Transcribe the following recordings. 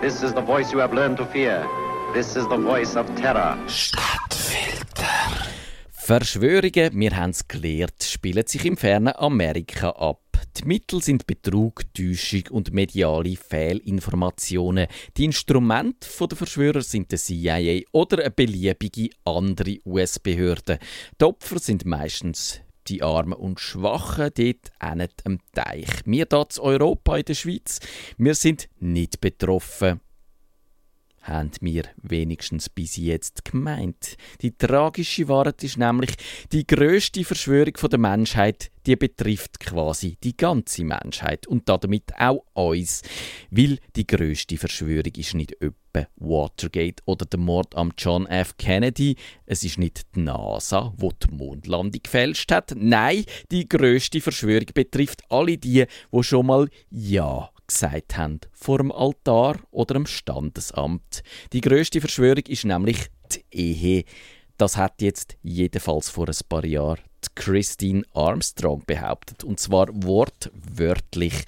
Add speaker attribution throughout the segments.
Speaker 1: This is the voice you have learned to fear. This is the voice of terror.
Speaker 2: Stadtfilter. Verschwörungen, wir haben es gelernt, spielen sich im fernen Amerika ab. Die Mittel sind Betrug, Täuschung und mediale Fehlinformationen. Die Instrumente der Verschwörer sind der CIA oder eine beliebige andere US-Behörde. Die Opfer sind meistens die Armen und Schwachen dort am Teich. Wir hier in Europa, in der Schweiz, wir sind nicht betroffen haben wir wenigstens bis jetzt gemeint. Die tragische Wahrheit ist nämlich, die größte Verschwörung der Menschheit, die betrifft quasi die ganze Menschheit und damit auch uns, weil die größte Verschwörung ist nicht etwa Watergate oder der Mord am John F. Kennedy, es ist nicht die NASA, wo die Mondlandung gefälscht hat. Nein, die größte Verschwörung betrifft alle die, wo schon mal ja gesagt haben, vor dem Altar oder dem Standesamt. Die größte Verschwörung ist nämlich die Ehe. Das hat jetzt jedenfalls vor ein paar Jahren Christine Armstrong behauptet. Und zwar wortwörtlich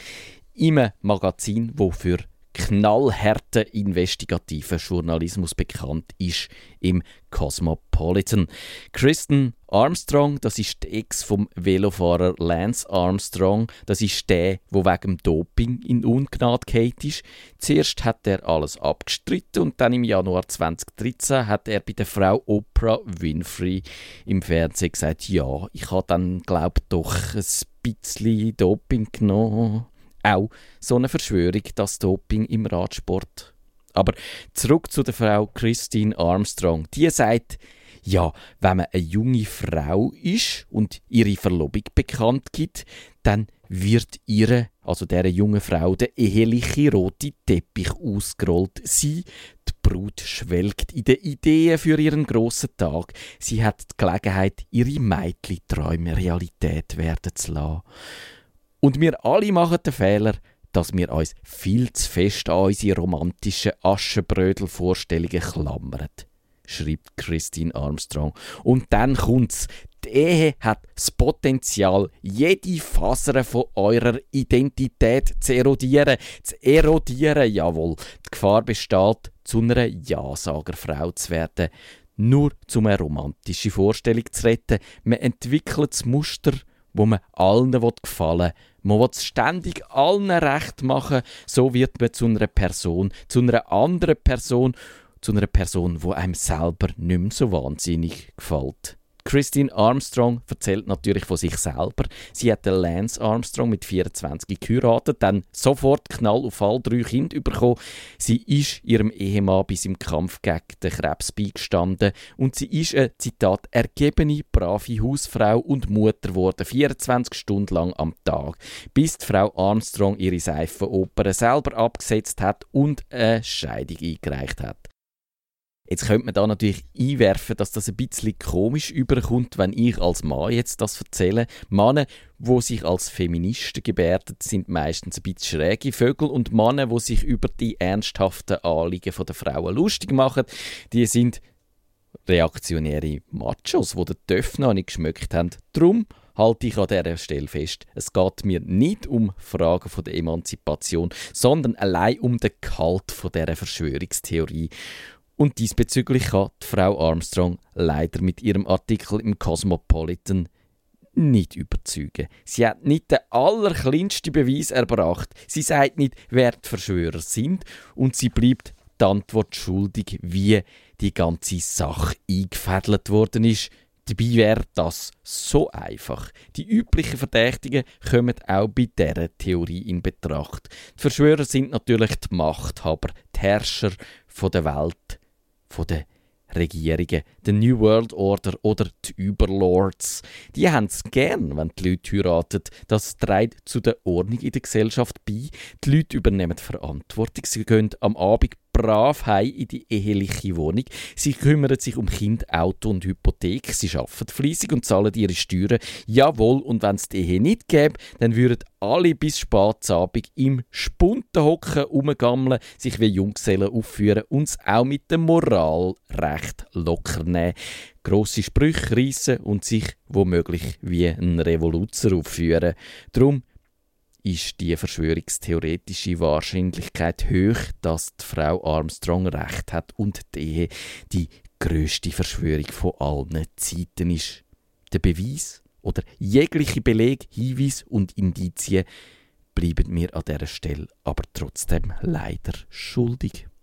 Speaker 2: im Magazin, wo für knallharten investigativen Journalismus bekannt ist im Cosmopolitan. Kristen Armstrong, das ist die Ex vom Velofahrer Lance Armstrong, das ist der, wo wegen Doping in Ungnade geht ist. Zuerst hat er alles abgestritten und dann im Januar 2013 hat er bei der Frau Oprah Winfrey im Fernsehen gesagt, ja, ich habe dann glaube doch ein bisschen Doping genommen auch so eine Verschwörung, das Doping im Radsport. Aber zurück zu der Frau Christine Armstrong. Die sagt, ja, wenn man eine junge Frau ist und ihre Verlobung bekannt gibt, dann wird ihre, also der jungen Frau, der eheliche rote Teppich ausgerollt. Sie, die Brut, schwelgt in den Ideen für ihren grossen Tag. Sie hat die Gelegenheit, ihre Mädchen-Träume Realität werden zu lassen. Und wir alle machen den Fehler, dass wir uns viel zu fest an unsere romantischen Aschenbrödel-Vorstellungen klammern, schreibt Christine Armstrong. Und dann kommt's. Die Ehe hat das Potenzial, jede Faser von eurer Identität zu erodieren. Zu erodieren, jawohl. Die Gefahr besteht, zu einer Ja-Sagerfrau zu werden. Nur um eine romantische Vorstellung zu retten. Man entwickelt das Muster, wo man allen gefallen will, man will ständig allen recht machen, so wird man zu einer Person, zu einer anderen Person, zu einer Person, wo einem selber nicht mehr so wahnsinnig gefällt. Christine Armstrong erzählt natürlich von sich selber. Sie hat den Lance Armstrong mit 24 geheiratet, dann sofort Knall auf all drei Kinder bekommen. Sie ist ihrem Ehemann bis im Kampf gegen den Krebs beigestanden und sie ist eine, Zitat, ergebene, brave Hausfrau und Mutter geworden, 24 Stunden lang am Tag, bis die Frau Armstrong ihre Seifenoper selber abgesetzt hat und eine Scheidung eingereicht hat. Jetzt könnte man da natürlich einwerfen, dass das ein bisschen komisch überkommt, wenn ich als Mann jetzt das erzähle. Männer, wo sich als Feministen gebärden, sind meistens ein bisschen schräge Vögel und Männer, wo sich über die ernsthaften Anliegen der Frauen lustig machen, die sind reaktionäre Machos, die den Töff noch nicht geschmückt haben. Darum halte ich an dieser Stelle fest. Es geht mir nicht um Fragen von der Emanzipation, sondern allein um den Kalt von dieser Verschwörungstheorie. Und diesbezüglich kann die Frau Armstrong leider mit ihrem Artikel im Cosmopolitan nicht überzeugen. Sie hat nicht den allerkleinsten Beweis erbracht. Sie sagt nicht, wer die Verschwörer sind und sie bleibt die Antwort schuldig, wie die ganze Sache eingefädelt worden ist. Dabei wäre das so einfach. Die üblichen Verdächtigen kommen auch bei dieser Theorie in Betracht. Die Verschwörer sind natürlich die Machthaber, die Herrscher der Welt von den Regierungen, der New World Order oder die Überlords. Die haben es gern, wenn die Leute heiraten. Das trägt zu der Ordnung in der Gesellschaft bei. Die Leute übernehmen Verantwortung. Sie gehen am Abend brav heim in die eheliche Wohnung. Sie kümmern sich um Kind, Auto und Hypothek. Sie arbeiten fließig und zahlen ihre Steuern. Jawohl, und wenn es die Ehe nicht gäbe, dann würden alle bis spät Abend im Spunten hocken, rumgammeln, sich wie Junggesellen aufführen und es auch mit dem Moralrecht locker nehmen. Grosse Sprüche reissen und sich womöglich wie ein Revoluzer aufführen. Darum ist die verschwörungstheoretische Wahrscheinlichkeit hoch, dass die Frau Armstrong recht hat und die Ehe die größte Verschwörung von allen Zeiten ist. Der Beweis oder jegliche Beleg, Hinweis und Indizien bleiben mir an dieser Stelle aber trotzdem leider schuldig.